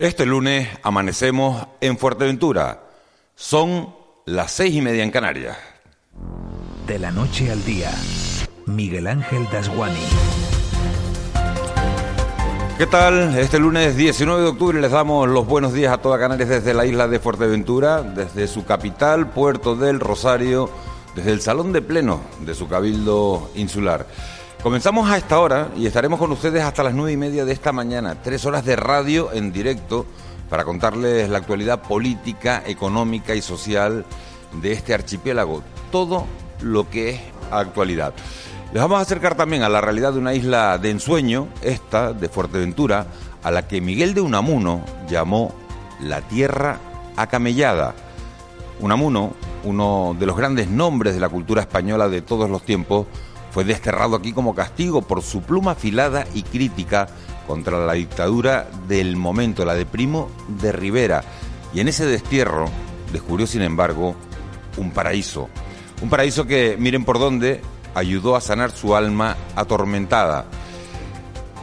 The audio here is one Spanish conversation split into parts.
Este lunes amanecemos en Fuerteventura. Son las seis y media en Canarias. De la noche al día, Miguel Ángel Dasguani. ¿Qué tal? Este lunes 19 de octubre les damos los buenos días a toda Canarias desde la isla de Fuerteventura, desde su capital, Puerto del Rosario, desde el Salón de Pleno de su cabildo insular. Comenzamos a esta hora y estaremos con ustedes hasta las nueve y media de esta mañana. Tres horas de radio en directo para contarles la actualidad política, económica y social de este archipiélago. Todo lo que es actualidad. Les vamos a acercar también a la realidad de una isla de ensueño, esta de Fuerteventura, a la que Miguel de Unamuno llamó la tierra acamellada. Unamuno, uno de los grandes nombres de la cultura española de todos los tiempos, fue desterrado aquí como castigo por su pluma afilada y crítica contra la dictadura del momento, la de Primo de Rivera. Y en ese destierro descubrió, sin embargo, un paraíso. Un paraíso que, miren por dónde, ayudó a sanar su alma atormentada.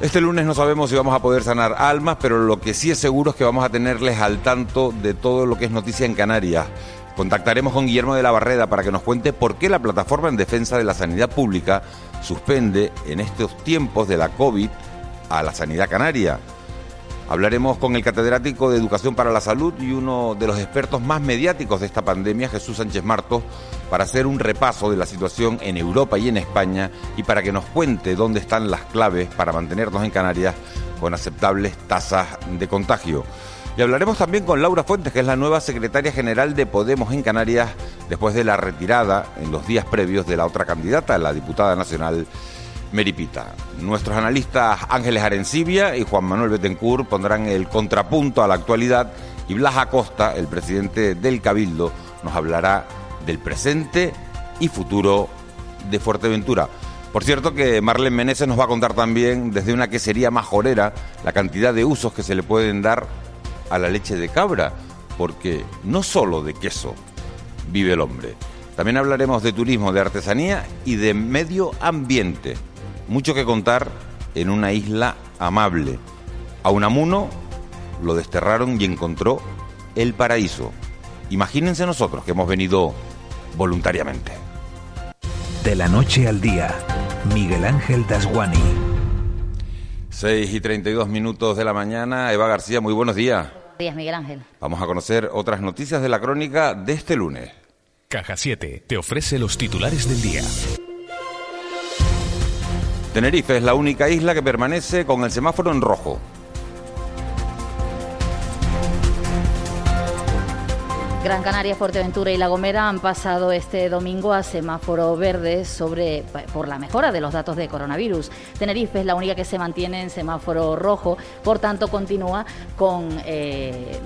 Este lunes no sabemos si vamos a poder sanar almas, pero lo que sí es seguro es que vamos a tenerles al tanto de todo lo que es noticia en Canarias. Contactaremos con Guillermo de la Barreda para que nos cuente por qué la plataforma en defensa de la sanidad pública suspende en estos tiempos de la COVID a la sanidad canaria. Hablaremos con el catedrático de Educación para la Salud y uno de los expertos más mediáticos de esta pandemia, Jesús Sánchez Martos, para hacer un repaso de la situación en Europa y en España y para que nos cuente dónde están las claves para mantenernos en Canarias con aceptables tasas de contagio. Y hablaremos también con Laura Fuentes, que es la nueva secretaria general de Podemos en Canarias, después de la retirada en los días previos de la otra candidata, la diputada nacional Meripita. Nuestros analistas Ángeles Arencibia y Juan Manuel Betancourt pondrán el contrapunto a la actualidad y Blas Acosta, el presidente del Cabildo, nos hablará del presente y futuro de Fuerteventura. Por cierto que Marlene Meneses nos va a contar también desde una quesería majorera la cantidad de usos que se le pueden dar a la leche de cabra, porque no solo de queso vive el hombre. También hablaremos de turismo, de artesanía y de medio ambiente. Mucho que contar en una isla amable. A Unamuno lo desterraron y encontró el paraíso. Imagínense nosotros que hemos venido voluntariamente. De la noche al día, Miguel Ángel Dasguani. 6 y 32 minutos de la mañana. Eva García, muy buenos días. Buenos días, Miguel Ángel. Vamos a conocer otras noticias de la crónica de este lunes. Caja 7 te ofrece los titulares del día. Tenerife es la única isla que permanece con el semáforo en rojo. Gran Canaria, Fuerteventura y La Gomera han pasado este domingo a semáforo verde sobre, por la mejora de los datos de coronavirus. Tenerife es la única que se mantiene en semáforo rojo, por tanto continúa con... Eh,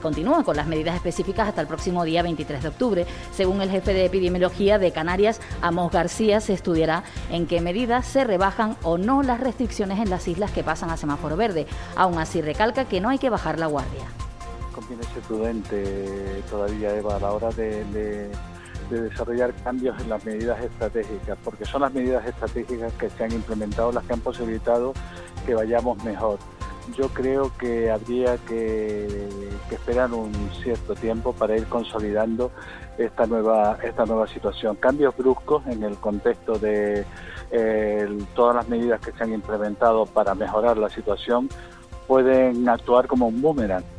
continúa con las medidas específicas hasta el próximo día 23 de octubre. Según el jefe de epidemiología de Canarias, Amos García, se estudiará en qué medidas se rebajan o no las restricciones en las islas que pasan a semáforo verde. Aún así, recalca que no hay que bajar la guardia conviene ser prudente todavía, Eva, a la hora de, desarrollar cambios en las medidas estratégicas, porque son las medidas estratégicas que se han implementado las que han posibilitado que vayamos mejor. Yo creo que habría que, esperar un cierto tiempo para ir consolidando esta nueva, esta nueva situación. Cambios bruscos en el contexto de eh, todas las medidas que se han implementado para mejorar la situación pueden actuar como un boomerang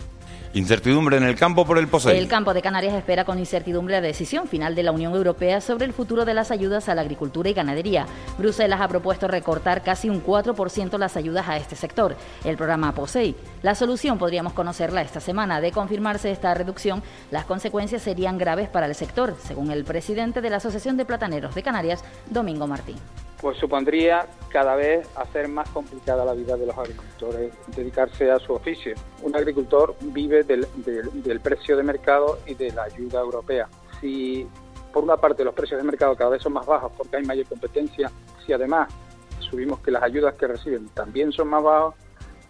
Incertidumbre en el campo por el POSEI. El campo de Canarias espera con incertidumbre la decisión final de la Unión Europea sobre el futuro de las ayudas a la agricultura y ganadería. Bruselas ha propuesto recortar casi un 4% las ayudas a este sector, el programa POSEI. La solución podríamos conocerla esta semana. De confirmarse esta reducción, las consecuencias serían graves para el sector, según el presidente de la Asociación de Plataneros de Canarias, Domingo Martín pues supondría cada vez hacer más complicada la vida de los agricultores, dedicarse a su oficio. Un agricultor vive del, precio de mercado y de la ayuda europea. Si por una parte los precios de mercado cada vez son más bajos porque hay mayor competencia, si además subimos que las ayudas que reciben también son más bajos,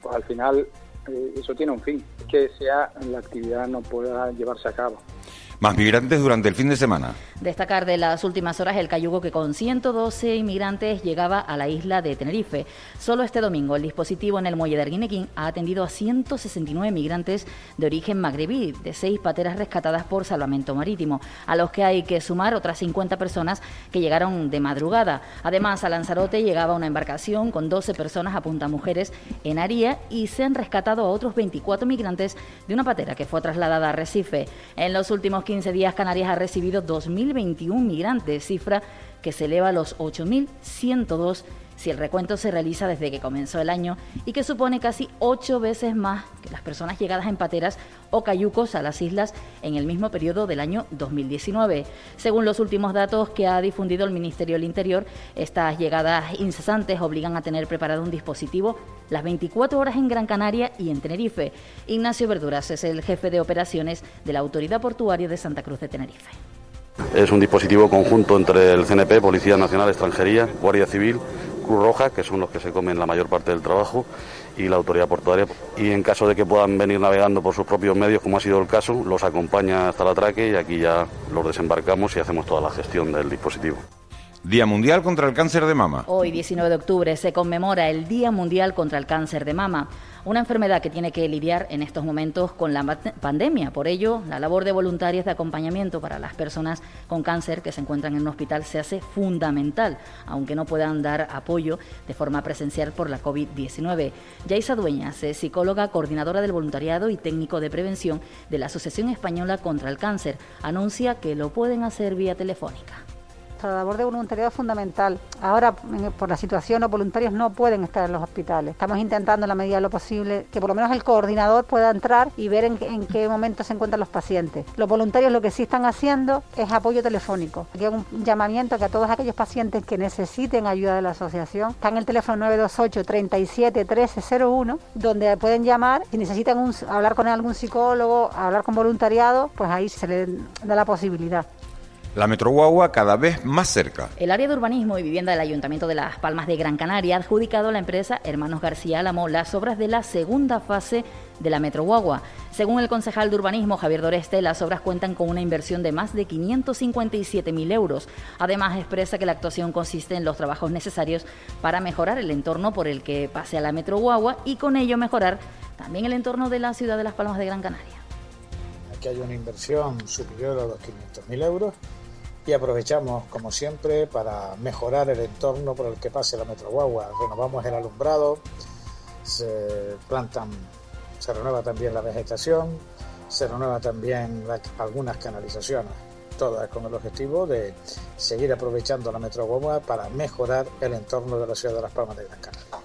pues al final eh, eso tiene un fin, que sea la actividad no pueda llevarse a cabo. Más migrantes durante el fin de semana. Destacar de las últimas horas el cayugo que con 112 inmigrantes llegaba a la isla de Tenerife. Solo este domingo el dispositivo en el muelle de Arguinequín ha atendido a 169 migrantes de origen magrebí, de seis pateras rescatadas por salvamento marítimo, a los que hay que sumar otras 50 personas que llegaron de madrugada. Además, a Lanzarote llegaba una embarcación con 12 personas a punta mujeres en Aría y se han rescatado a otros 24 migrantes de una patera que fue trasladada a Recife. En los últimos 15 días, Canarias ha recibido 2.021 migrantes, cifra que se eleva a los 8.102 si el recuento se realiza desde que comenzó el año y que supone casi ocho veces más que las personas llegadas en pateras o cayucos a las islas en el mismo periodo del año 2019. Según los últimos datos que ha difundido el Ministerio del Interior, estas llegadas incesantes obligan a tener preparado un dispositivo las 24 horas en Gran Canaria y en Tenerife. Ignacio Verduras es el jefe de operaciones de la Autoridad Portuaria de Santa Cruz de Tenerife. Es un dispositivo conjunto entre el CNP, Policía Nacional, Extranjería, Guardia Civil, Cruz Roja, que son los que se comen la mayor parte del trabajo, y la autoridad portuaria. Y en caso de que puedan venir navegando por sus propios medios, como ha sido el caso, los acompaña hasta la atraque y aquí ya los desembarcamos y hacemos toda la gestión del dispositivo. Día Mundial contra el Cáncer de Mama. Hoy, 19 de octubre, se conmemora el Día Mundial contra el Cáncer de Mama, una enfermedad que tiene que lidiar en estos momentos con la pandemia. Por ello, la labor de voluntarios de acompañamiento para las personas con cáncer que se encuentran en un hospital se hace fundamental, aunque no puedan dar apoyo de forma presencial por la COVID-19. Yaisa Dueñas es psicóloga, coordinadora del voluntariado y técnico de prevención de la Asociación Española contra el Cáncer. Anuncia que lo pueden hacer vía telefónica la labor de voluntariado es fundamental. Ahora, por la situación, los voluntarios no pueden estar en los hospitales. Estamos intentando, en la medida de lo posible, que por lo menos el coordinador pueda entrar y ver en, qué momento se encuentran los pacientes. Los voluntarios lo que sí están haciendo es apoyo telefónico. Aquí hay un llamamiento que a todos aquellos pacientes que necesiten ayuda de la asociación, está en el teléfono 928 37 1301, donde pueden llamar. Si necesitan hablar con algún psicólogo, hablar con voluntariado, pues ahí se les da la posibilidad. La Metroguagua cada vez más cerca. El área de urbanismo y vivienda del Ayuntamiento de Las Palmas de Gran Canaria ha adjudicado a la empresa Hermanos García Álamo las obras de la segunda fase de la Metroguagua. Según el concejal de urbanismo Javier Doreste, las obras cuentan con una inversión de más de 557.000 euros. Además, expresa que la actuación consiste en los trabajos necesarios para mejorar el entorno por el que pase a la Metroguagua y con ello mejorar también el entorno de la ciudad de Las Palmas de Gran Canaria. Aquí hay una inversión superior a los 500.000 euros y aprovechamos, como siempre, para mejorar el entorno por el que pase la Metro Guagua. Renovamos el alumbrado, se plantan, se renueva también la vegetación, se renueva también algunas canalizaciones. Todas con el objetivo de seguir aprovechando la Metro Guagua para mejorar el entorno de la ciudad de Las Palmas de Gran Canaria.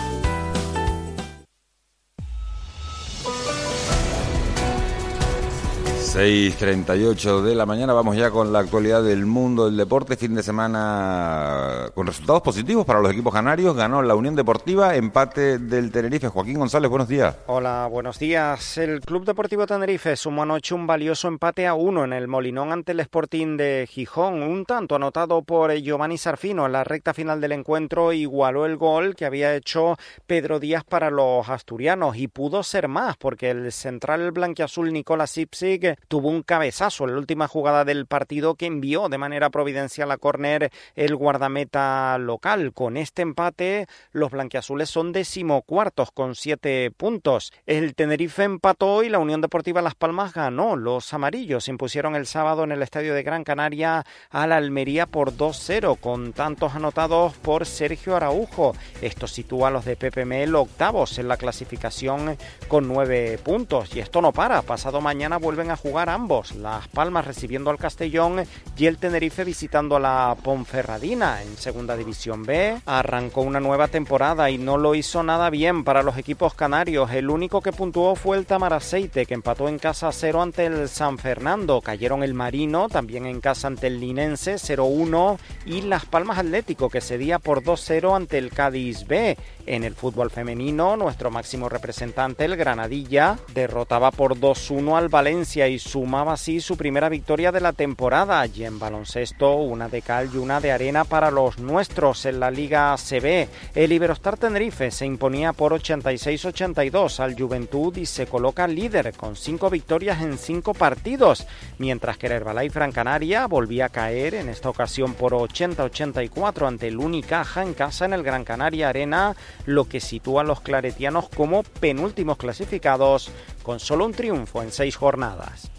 6.38 de la mañana, vamos ya con la actualidad del mundo del deporte. Fin de semana con resultados positivos para los equipos canarios. Ganó la Unión Deportiva, empate del Tenerife. Joaquín González, buenos días. Hola, buenos días. El Club Deportivo Tenerife sumó anoche un valioso empate a uno en el Molinón ante el Sporting de Gijón. Un tanto anotado por Giovanni Sarfino en la recta final del encuentro igualó el gol que había hecho Pedro Díaz para los asturianos y pudo ser más porque el central blanquiazul Nicolás Ipsig tuvo un cabezazo en la última jugada del partido que envió de manera providencial a córner el guardameta local. Con este empate, los blanquiazules son decimocuartos con siete puntos. El Tenerife empató y la Unión Deportiva Las Palmas ganó. Los amarillos impusieron el sábado en el Estadio de Gran Canaria a Almería por 2-0, con tantos anotados por Sergio Araujo. Esto sitúa a los de PPML octavos en la clasificación con nueve puntos. Y esto no para. Pasado mañana vuelven a jugar ambos, Las Palmas recibiendo al Castellón y el Tenerife visitando a la Ponferradina en Segunda División B. Arrancó una nueva temporada y no lo hizo nada bien para los equipos canarios. El único que puntuó fue el Tamaraceite, que empató en casa 0 ante el San Fernando. Cayeron el Marino, también en casa ante el Linense 0-1 y Las Palmas Atlético, que cedía por 2-0 ante el Cádiz B. En el fútbol femenino, nuestro máximo representante, el Granadilla, derrotaba por 2-1 al Valencia y sumaba así su primera victoria de la temporada. Y en baloncesto, una de cal y una de arena para los nuestros en la Liga CB. El Iberostar Tenerife se imponía por 86-82 al Juventud y se coloca líder con cinco victorias en cinco partidos, mientras que el Herbalife Gran Canaria volvía a caer en esta ocasión por 80-84 ante el Unicaja en casa en el Gran Canaria Arena, lo que sitúa a los claretianos como penúltimos clasificados con solo un triunfo en seis jornadas.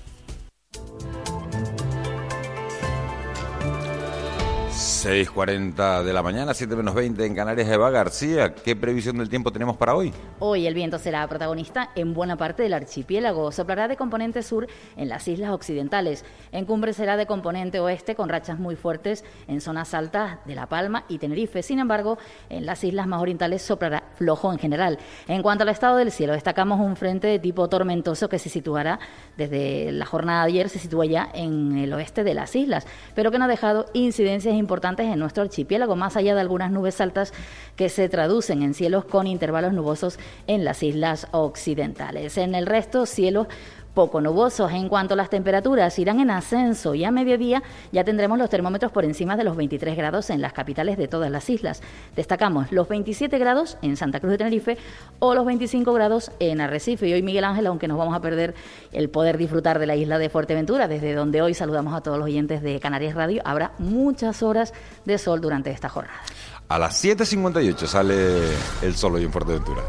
6.40 de la mañana, 7 menos 20 en Canarias. Eva García, ¿qué previsión del tiempo tenemos para hoy? Hoy el viento será protagonista en buena parte del archipiélago. Soplará de componente sur en las islas occidentales. En cumbre será de componente oeste con rachas muy fuertes en zonas altas de La Palma y Tenerife. Sin embargo, en las islas más orientales soplará flojo en general. En cuanto al estado del cielo, destacamos un frente de tipo tormentoso que se situará desde la jornada de ayer, se sitúa ya en el oeste de las islas, pero que no ha dejado incidencias importantes en nuestro archipiélago, más allá de algunas nubes altas que se traducen en cielos con intervalos nubosos en las islas occidentales. En el resto, cielos poco nubosos. En cuanto a las temperaturas, irán en ascenso y a mediodía ya tendremos los termómetros por encima de los 23 grados en las capitales de todas las islas. Destacamos los 27 grados en Santa Cruz de Tenerife o los 25 grados en Arrecife. Y hoy Miguel Ángel, aunque nos vamos a perder el poder disfrutar de la isla de Fuerteventura, desde donde hoy saludamos a todos los oyentes de Canarias Radio, habrá muchas horas de sol durante esta jornada. A las 7.58 sale el sol hoy en Fuerteventura.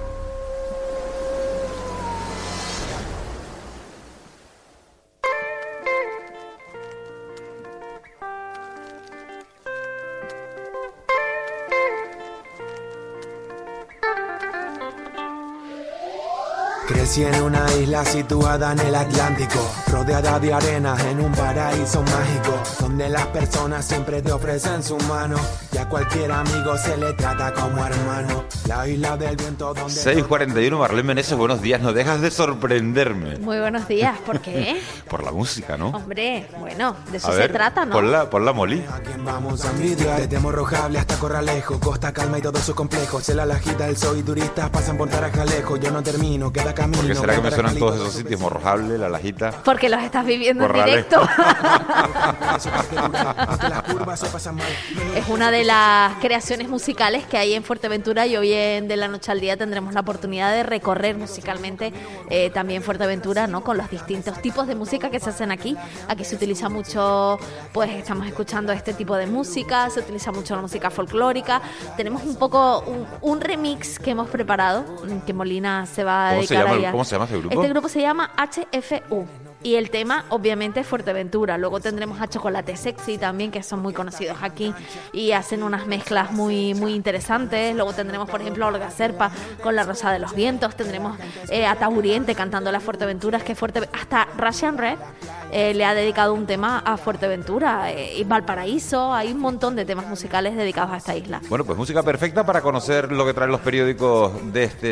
'Crecí en una isla situada en el Atlántico, rodeada de arena en un paraíso mágico, donde las personas siempre te ofrecen su mano y a cualquier amigo se le trata como hermano. La isla del viento donde... 6.41, Marlene Meneses, buenos días, no dejas de sorprenderme. Muy buenos días, ¿por qué? Por la música, ¿no? Hombre, bueno, de eso A se ver, trata, ¿no? Por la, por la molí. Vamos a envidiar Desde Morrojable hasta Corralejo Costa Calma y todos sus complejos En la lajita del sol y turistas pasan por Tarajalejo Yo no termino, queda camino ¿Por qué será que me suenan todos esos sitios? Morrojable, La Lajita. Porque los estás viviendo en directo. Es una de las creaciones musicales que hay en Fuerteventura y hoy en De la Noche al Día tendremos la oportunidad de recorrer musicalmente eh, también Fuerteventura, ¿no? Con los distintos tipos de música que se hacen aquí. Aquí se utiliza mucho, pues estamos escuchando este tipo de música, se utiliza mucho la música folclórica. Tenemos un poco un, un remix que hemos preparado, que Molina se va a ¿Cómo se dedicar a- cómo se llama ese grupo? Este grupo se llama HFU. Y el tema, obviamente, es Fuerteventura. Luego tendremos a Chocolate Sexy también, que son muy conocidos aquí y hacen unas mezclas muy, muy interesantes. Luego tendremos, por ejemplo, a Olga Serpa con La Rosa de los Vientos. Tendremos eh, a Tauriente cantando las Fuerteventuras, que Fuerte... hasta Russian Red eh, le ha dedicado un tema a Fuerteventura. eh, y Valparaíso, hay un montón de temas musicales dedicados a esta isla. Bueno, pues música perfecta para conocer lo que traen los periódicos de este,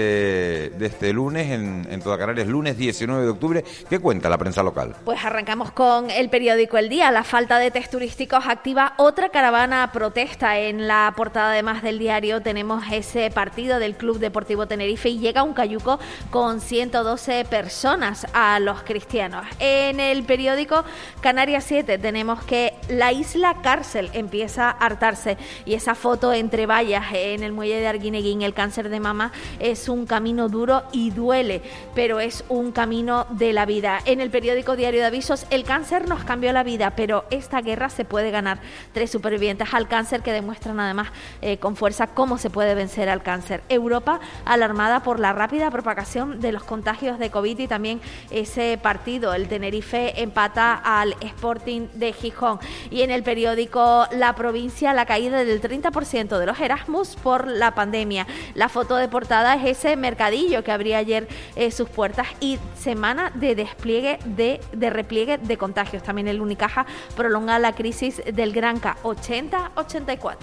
de este lunes en, en toda Canarias, lunes 19 de octubre. ¿Qué cuenta la prensa local? Pues arrancamos con el periódico El Día. La falta de test turísticos activa otra caravana protesta. En la portada además del diario tenemos ese partido del Club Deportivo Tenerife y llega un cayuco con 112 personas a los cristianos. En el periódico Canarias 7 tenemos que la isla cárcel empieza a hartarse y esa foto entre vallas en el muelle de Arguineguín, el cáncer de mama, es un camino duro y duele, pero es un camino de la vida. En el periódico Diario de Avisos, el cáncer nos cambió la vida, pero esta guerra se puede ganar. Tres supervivientes al cáncer que demuestran además eh, con fuerza cómo se puede vencer al cáncer. Europa alarmada por la rápida propagación de los contagios de COVID y también ese partido, el Tenerife empata al Sporting de Gijón. Y en el periódico La Provincia, la caída del 30% de los Erasmus por la pandemia. La foto de portada es ese mercadillo que abría ayer eh, sus puertas y semana de despliegue de, de repliegue de contagios. También el Unicaja prolonga la crisis del Granca 80-84.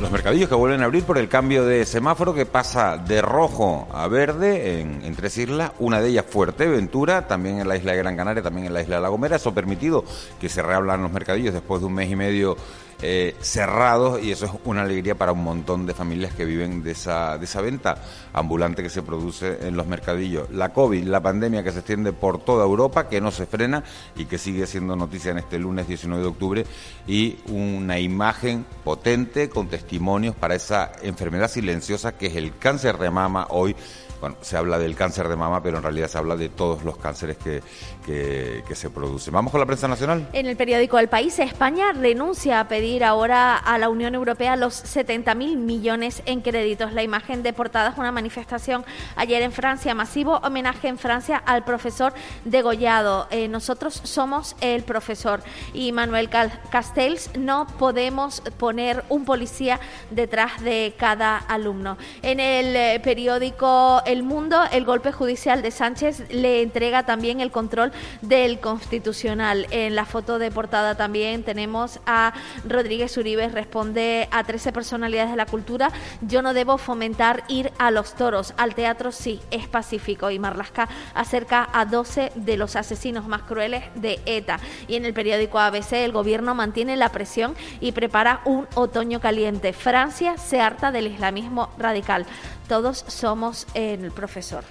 Los mercadillos que vuelven a abrir por el cambio de semáforo que pasa de rojo a verde en, tres islas, una de ellas Fuerteventura, también en la isla de Gran Canaria, también en la isla de La Gomera. Eso ha permitido que se reabran los mercadillos después de un mes y medio eh, cerrados y eso es una alegría para un montón de familias que viven de esa, de esa venta ambulante que se produce en los mercadillos. La COVID, la pandemia que se extiende por toda Europa, que no se frena y que sigue siendo noticia en este lunes 19 de octubre y una imagen potente con testimonios para esa enfermedad silenciosa que es el cáncer de mama hoy bueno, se habla del cáncer de mama, pero en realidad se habla de todos los cánceres que, que, se producen. Vamos con la prensa nacional. En el periódico El País, España renuncia a pedir ahora a la Unión Europea los 70.000 millones en créditos. La imagen de portada es una manifestación ayer en Francia, masivo homenaje en Francia al profesor degollado. Eh, nosotros somos el profesor. Y Manuel Castells, no podemos poner un policía detrás de cada alumno. En el eh, periódico el Mundo, el golpe judicial de Sánchez le entrega también el control del Constitucional. En la foto de portada también tenemos a Rodríguez Uribe, responde a 13 personalidades de la cultura, yo no debo fomentar ir a los toros, al teatro sí, es pacífico. Y Marlasca acerca a 12 de los asesinos más crueles de ETA. Y en el periódico ABC el gobierno mantiene la presión y prepara un otoño caliente. Francia se harta del islamismo radical todos somos el profesor.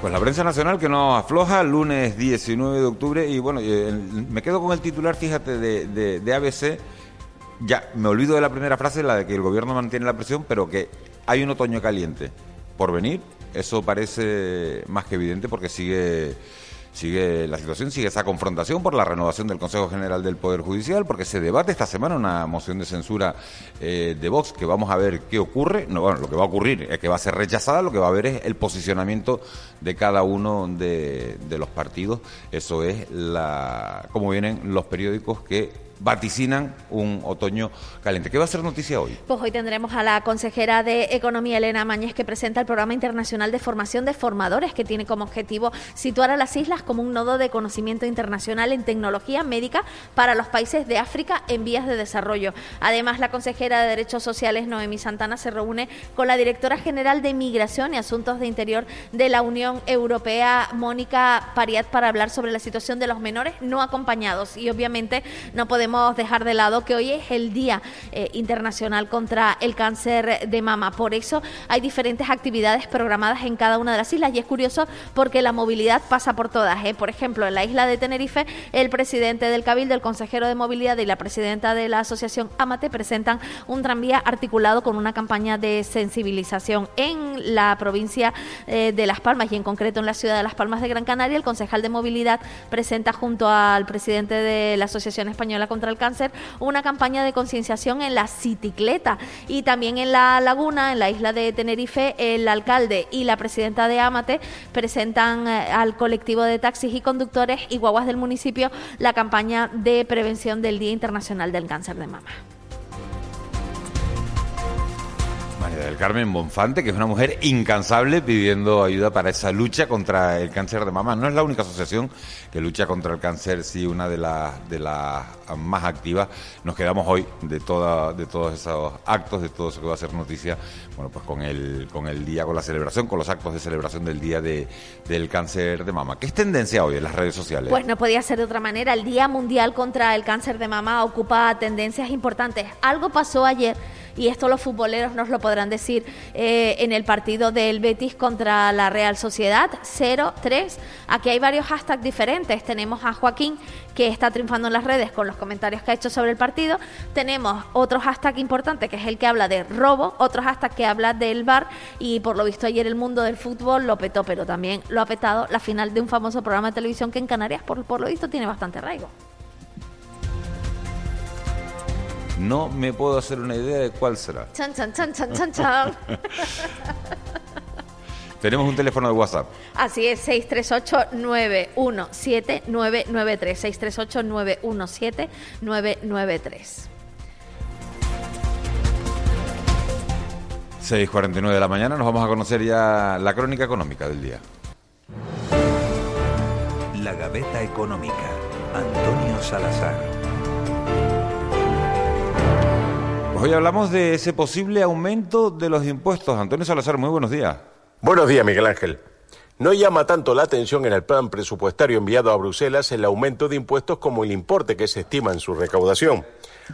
Pues la prensa nacional que nos afloja lunes 19 de octubre y bueno, eh, me quedo con el titular, fíjate, de, de, ABC. Ya, me olvido de la primera frase, la de que el gobierno mantiene la presión, pero que hay un otoño caliente por venir. Eso parece más que evidente porque sigue sigue la situación, sigue esa confrontación por la renovación del Consejo General del Poder Judicial, porque se debate esta semana una moción de censura eh, de Vox, que vamos a ver qué ocurre. No, bueno, lo que va a ocurrir es que va a ser rechazada, lo que va a haber es el posicionamiento de cada uno de, de los partidos. Eso es la cómo vienen los periódicos que vaticinan un otoño caliente. ¿Qué va a ser noticia hoy? Pues hoy tendremos a la consejera de Economía, Elena Mañez, que presenta el Programa Internacional de Formación de Formadores, que tiene como objetivo situar a las islas como un nodo de conocimiento internacional en tecnología médica para los países de África en vías de desarrollo. Además, la consejera de Derechos Sociales, Noemí Santana, se reúne con la directora general de Migración y Asuntos de Interior de la Unión Europea, Mónica Pariat, para hablar sobre la situación de los menores no acompañados. Y obviamente no podemos dejar de lado que hoy es el Día eh, Internacional contra el Cáncer de Mama. Por eso hay diferentes actividades programadas en cada una de las islas y es curioso porque la movilidad pasa por todas. ¿eh? Por ejemplo, en la isla de Tenerife, el presidente del Cabildo, el consejero de movilidad y la presidenta de la asociación Amate presentan un tranvía articulado con una campaña de sensibilización en la provincia eh, de Las Palmas y en concreto en la ciudad de Las Palmas de Gran Canaria. El concejal de movilidad presenta junto al presidente de la Asociación Española contra el Cáncer una campaña de concienciación en la cicicleta y también en la laguna, en la isla de Tenerife, el alcalde y la presidenta de Amate presentan eh, al colectivo de taxis y conductores y guaguas del municipio la campaña de prevención del Día Internacional del Cáncer de Mama. Del Carmen Bonfante, que es una mujer incansable pidiendo ayuda para esa lucha contra el cáncer de mama. No es la única asociación que lucha contra el cáncer, sí, una de las de las más activas. Nos quedamos hoy de toda, de todos esos actos, de todo eso que va a ser noticia, bueno, pues con el, con el día, con la celebración, con los actos de celebración del día de, del cáncer de mama. ¿Qué es tendencia hoy en las redes sociales? Pues no podía ser de otra manera. El Día Mundial contra el Cáncer de Mama ocupa tendencias importantes. Algo pasó ayer y esto los futboleros nos lo podrán decir eh, en el partido del Betis contra la Real Sociedad 0-3. Aquí hay varios hashtags diferentes. Tenemos a Joaquín que está triunfando en las redes con los comentarios que ha hecho sobre el partido. Tenemos otro hashtag importante que es el que habla de robo, otro hashtag que habla del bar y por lo visto ayer el mundo del fútbol lo petó, pero también lo ha petado la final de un famoso programa de televisión que en Canarias por, por lo visto tiene bastante arraigo. No me puedo hacer una idea de cuál será. Chan, chan, chan, chan, chan, chan. Tenemos un teléfono de WhatsApp. Así es, 638-917-993. 638-917-993. 6.49 de la mañana, nos vamos a conocer ya la crónica económica del día. La Gaveta Económica, Antonio Salazar. Hoy hablamos de ese posible aumento de los impuestos. Antonio Salazar, muy buenos días. Buenos días, Miguel Ángel. No llama tanto la atención en el plan presupuestario enviado a Bruselas el aumento de impuestos como el importe que se estima en su recaudación.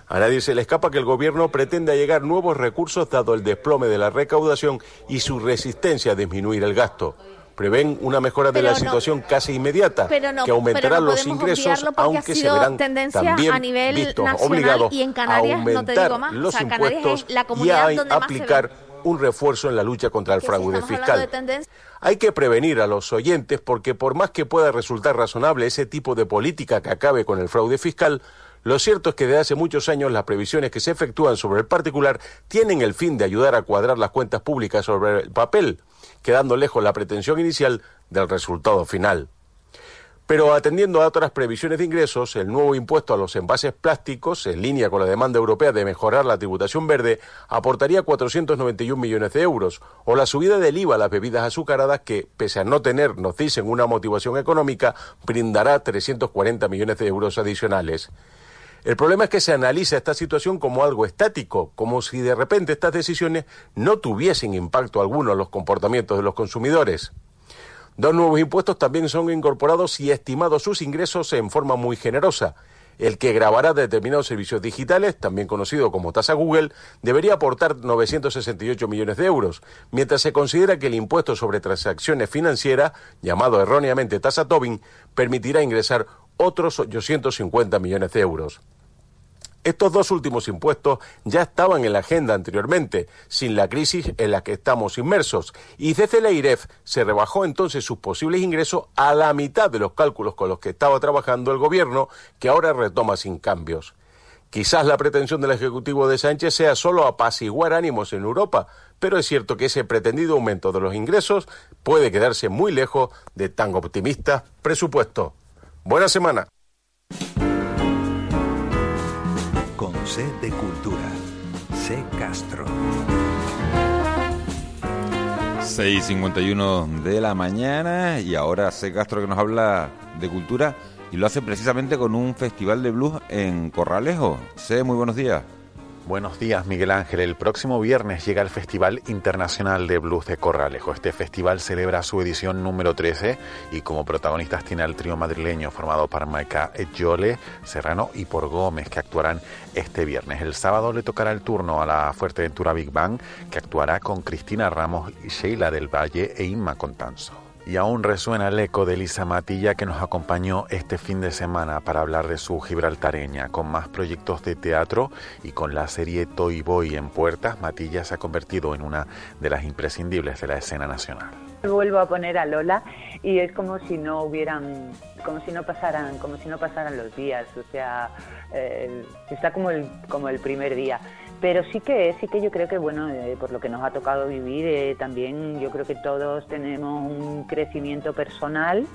A nadie se le escapa que el gobierno pretende allegar nuevos recursos dado el desplome de la recaudación y su resistencia a disminuir el gasto. Prevén una mejora de la situación casi inmediata, que aumentará los ingresos, aunque se verán también a nivel vistos nacional obligados y en a Canarias, te aumentar digo más. O los sea, es impuestos la y a aplicar un refuerzo en la lucha contra el si fraude fiscal. tendencia- Hay que prevenir a los oyentes porque por más que pueda resultar razonable ese tipo de política que acabe con el fraude fiscal, lo cierto es que desde hace muchos años las previsiones que se efectúan sobre el particular tienen el fin de ayudar a cuadrar las cuentas públicas sobre el papel, quedando lejos la pretensión inicial del resultado final. Pero atendiendo a otras previsiones de ingresos, el nuevo impuesto a los envases plásticos, en línea con la demanda europea de mejorar la tributación verde, aportaría 491 millones de euros, o la subida del IVA a las bebidas azucaradas que, pese a no tener, nos dicen, una motivación económica, brindará 340 millones de euros adicionales. El problema es que se analiza esta situación como algo estático, como si de repente estas decisiones no tuviesen impacto alguno en los comportamientos de los consumidores. Dos nuevos impuestos también son incorporados y estimados sus ingresos en forma muy generosa. El que grabará determinados servicios digitales, también conocido como tasa Google, debería aportar 968 millones de euros, mientras se considera que el impuesto sobre transacciones financieras, llamado erróneamente tasa Tobin, permitirá ingresar otros 850 millones de euros. Estos dos últimos impuestos ya estaban en la agenda anteriormente, sin la crisis en la que estamos inmersos, y desde la IREF se rebajó entonces sus posibles ingresos a la mitad de los cálculos con los que estaba trabajando el gobierno, que ahora retoma sin cambios. Quizás la pretensión del Ejecutivo de Sánchez sea solo apaciguar ánimos en Europa, pero es cierto que ese pretendido aumento de los ingresos puede quedarse muy lejos de tan optimista presupuesto. Buena semana. C de Cultura. C Castro. 6.51 de la mañana y ahora C. Castro que nos habla de cultura y lo hace precisamente con un festival de blues en Corralejo. C, muy buenos días. Buenos días, Miguel Ángel. El próximo viernes llega el Festival Internacional de Blues de Corralejo. Este festival celebra su edición número 13 y como protagonistas tiene al trío madrileño formado por Maika Ejole, Serrano y por Gómez que actuarán este viernes. El sábado le tocará el turno a la Fuerteventura Big Bang que actuará con Cristina Ramos Sheila del Valle e Inma Contanzo. Y aún resuena el eco de Lisa Matilla que nos acompañó este fin de semana para hablar de su gibraltareña. Con más proyectos de teatro y con la serie Toy Boy en puertas, Matilla se ha convertido en una de las imprescindibles de la escena nacional. Vuelvo a poner a Lola y es como si no hubieran, como si no pasaran, como si no pasaran los días, o sea, eh, está como el, como el primer día. Pero sí que sí que yo creo que bueno, eh, por lo que nos ha tocado vivir, eh, también yo creo que todos tenemos un crecimiento personal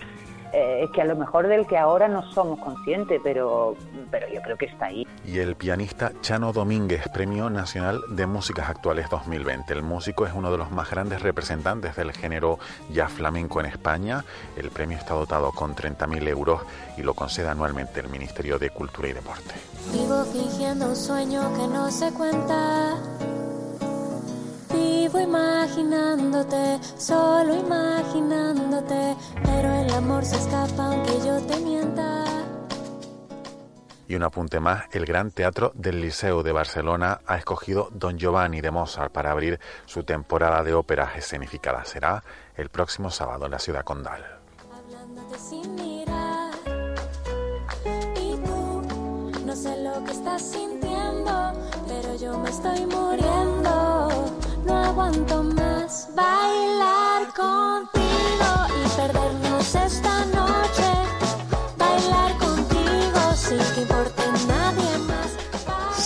eh, que a lo mejor del que ahora no somos conscientes, pero, pero yo creo que está ahí. Y el pianista Chano Domínguez, Premio Nacional de Músicas Actuales 2020. El músico es uno de los más grandes representantes del género ya flamenco en España. El premio está dotado con 30.000 euros y lo concede anualmente el Ministerio de Cultura y Deporte. Vivo fingiendo un sueño que no se cuenta. Vivo imaginándote, solo imaginándote, pero el amor se escapa aunque yo te mienta. Y un apunte más, el Gran Teatro del Liceo de Barcelona ha escogido Don Giovanni de Mozart para abrir su temporada de óperas escenificadas. Será el próximo sábado en la ciudad condal. Hablándote sin mirar. Y tú, no sé lo que estás sintiendo, pero yo me estoy muriendo. Aguanto más bailar contigo y perdernos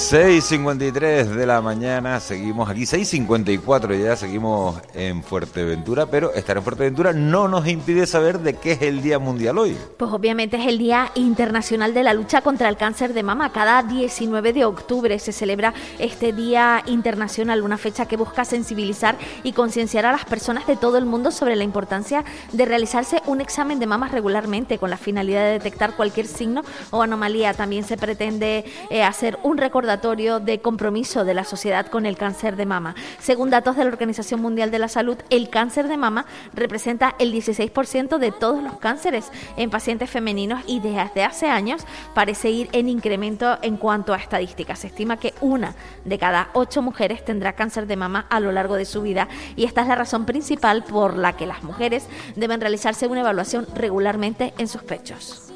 6.53 de la mañana, seguimos aquí, 6.54 ya, seguimos en Fuerteventura, pero estar en Fuerteventura no nos impide saber de qué es el Día Mundial hoy. Pues obviamente es el Día Internacional de la Lucha contra el Cáncer de Mama. Cada 19 de octubre se celebra este Día Internacional, una fecha que busca sensibilizar y concienciar a las personas de todo el mundo sobre la importancia de realizarse un examen de mamas regularmente con la finalidad de detectar cualquier signo o anomalía. También se pretende eh, hacer un recordatorio de compromiso de la sociedad con el cáncer de mama. Según datos de la Organización Mundial de la Salud, el cáncer de mama representa el 16% de todos los cánceres en pacientes femeninos y desde hace años parece ir en incremento en cuanto a estadísticas. Se estima que una de cada ocho mujeres tendrá cáncer de mama a lo largo de su vida y esta es la razón principal por la que las mujeres deben realizarse una evaluación regularmente en sus pechos.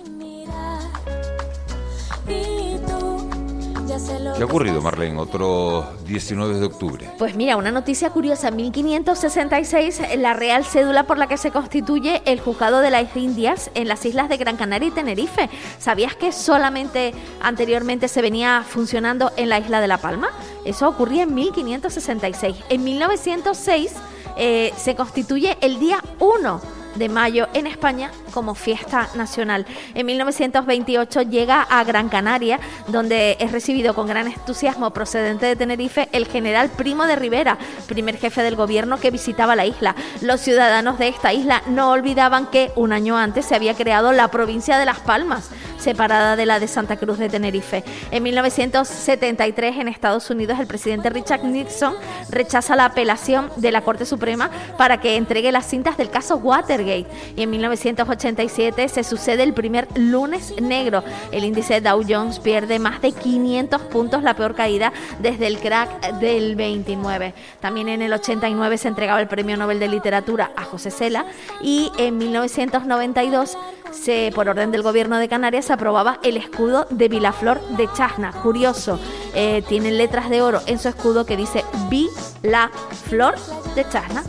¿Qué ha ocurrido, Marlene, otro 19 de octubre? Pues mira, una noticia curiosa. En 1566, la real cédula por la que se constituye el juzgado de las Indias en las islas de Gran Canaria y Tenerife. ¿Sabías que solamente anteriormente se venía funcionando en la isla de La Palma? Eso ocurría en 1566. En 1906 eh, se constituye el día 1 de mayo en España como fiesta nacional. En 1928 llega a Gran Canaria, donde es recibido con gran entusiasmo procedente de Tenerife el general Primo de Rivera, primer jefe del gobierno que visitaba la isla. Los ciudadanos de esta isla no olvidaban que un año antes se había creado la provincia de Las Palmas, separada de la de Santa Cruz de Tenerife. En 1973 en Estados Unidos el presidente Richard Nixon rechaza la apelación de la Corte Suprema para que entregue las cintas del caso Y en 1987 se sucede el primer lunes negro. El índice Dow Jones pierde más de 500 puntos, la peor caída desde el crack del 29. También en el 89 se entregaba el Premio Nobel de Literatura a José Cela y en 1992 se, por orden del gobierno de Canarias, aprobaba el escudo de Vilaflor de Chasna. Curioso, eh, tiene letras de oro en su escudo que dice Vi la Flor de Chasna.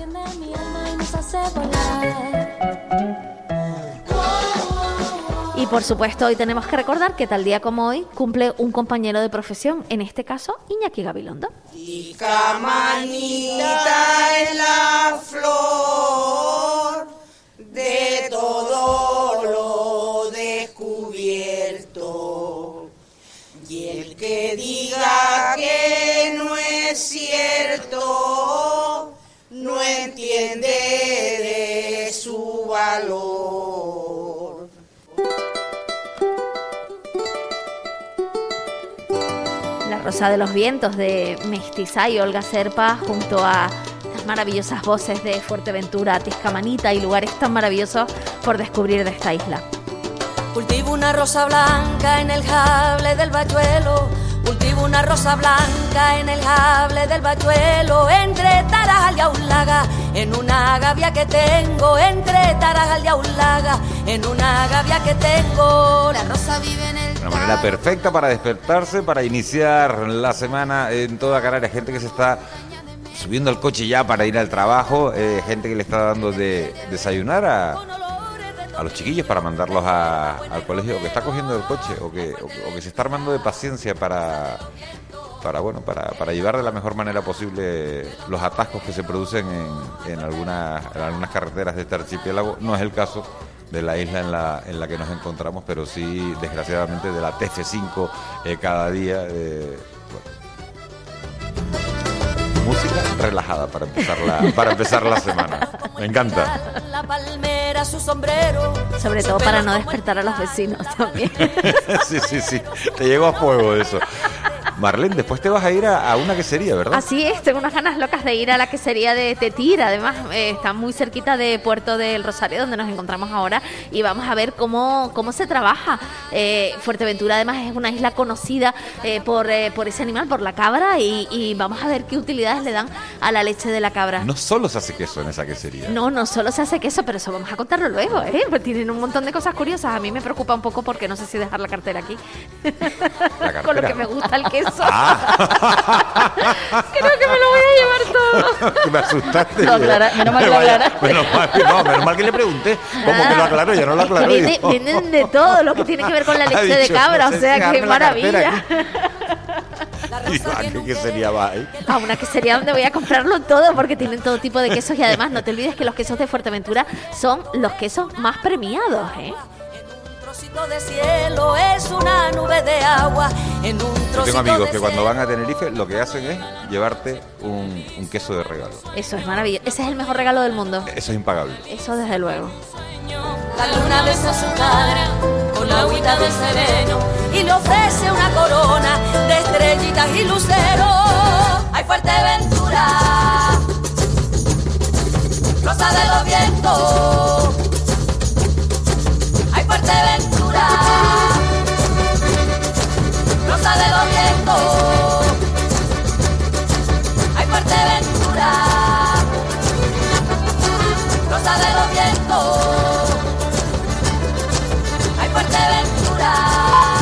Y por supuesto, hoy tenemos que recordar que tal día como hoy cumple un compañero de profesión, en este caso, Iñaki Gabilondo. Camanita en la flor de todo lo descubierto. Y el que diga que no es cierto, no entiende de su valor. Rosa de los Vientos de Mestiza y Olga Serpa junto a las maravillosas voces de Fuerteventura, Tiscamanita y lugares tan maravillosos por descubrir de esta isla. Cultivo una rosa blanca en el jable del bachuelo. Cultivo una rosa blanca en el jable del bachuelo. Entre Tarajal y Aulaga, en una gavia que tengo. Entre Tarajal y Aulaga, en una gavia que tengo. La rosa vive en el. Una manera perfecta para despertarse, para iniciar la semana en toda Canarias. Gente que se está subiendo al coche ya para ir al trabajo, eh, gente que le está dando de desayunar a, a los chiquillos para mandarlos a- al colegio, o que está cogiendo el coche, o que, o, que se está armando de paciencia para, para bueno, para, para llevar de la mejor manera posible los atascos que se producen en, en algunas, en algunas carreteras de este archipiélago. No es el caso de la isla en la, en la que nos encontramos, pero sí, desgraciadamente, de la TF5 eh, cada día. eh, bueno. Música relajada para empezar la, para empezar la semana. Me encanta. La palmera, su sombrero. Sobre todo para no despertar a los vecinos también. sí, sí, sí. Te llegó a fuego eso. Marlene, después te vas a ir a, a una quesería, ¿verdad? Así es, tengo unas ganas locas de ir a la quesería de Tetira. Además, eh, está muy cerquita de Puerto del Rosario, donde nos encontramos ahora, y vamos a ver cómo, cómo se trabaja. Eh, Fuerteventura, además, es una isla conocida eh, por, eh, por ese animal, por la cabra, y, y vamos a ver qué utilidades le dan a la leche de la cabra. No solo se hace queso en esa quesería. No, no solo se hace queso, pero eso vamos a contarlo luego, ¿eh? Pues tienen un montón de cosas curiosas. A mí me preocupa un poco porque no sé si dejar la cartera aquí. La Con lo que me gusta el queso. Ah. Creo que me lo voy a llevar todo. me asustaste. Menos mal que lo Vaya, aclaraste. Menos mal, no, menos mal que le pregunté. ¿Cómo que lo aclaró? Ya no lo Digo, vienen de todo lo que tiene que ver con la leche de cabra, no o sea, qué maravilla. Y va, ¿qué quesería va ahí? A una quesería donde voy a comprarlo todo porque tienen todo tipo de quesos y además no te olvides que los quesos de Fuerteventura son los quesos más premiados, ¿eh? de cielo es una nube de agua en un Yo tengo amigos que cuando van a Tenerife lo que hacen es llevarte un, queso de regalo. Eso es maravilloso. Ese es el mejor regalo del mundo. Eso es impagable. Eso desde luego. La luna besa su cara con la agüita de sereno y le ofrece una corona de estrellitas y lucero. Hay fuerte ventura, rosa de los vientos. Fuerteventura, Rosa de los Vientos, ay Fuerteventura, Rosa de los Vientos, ay Fuerteventura.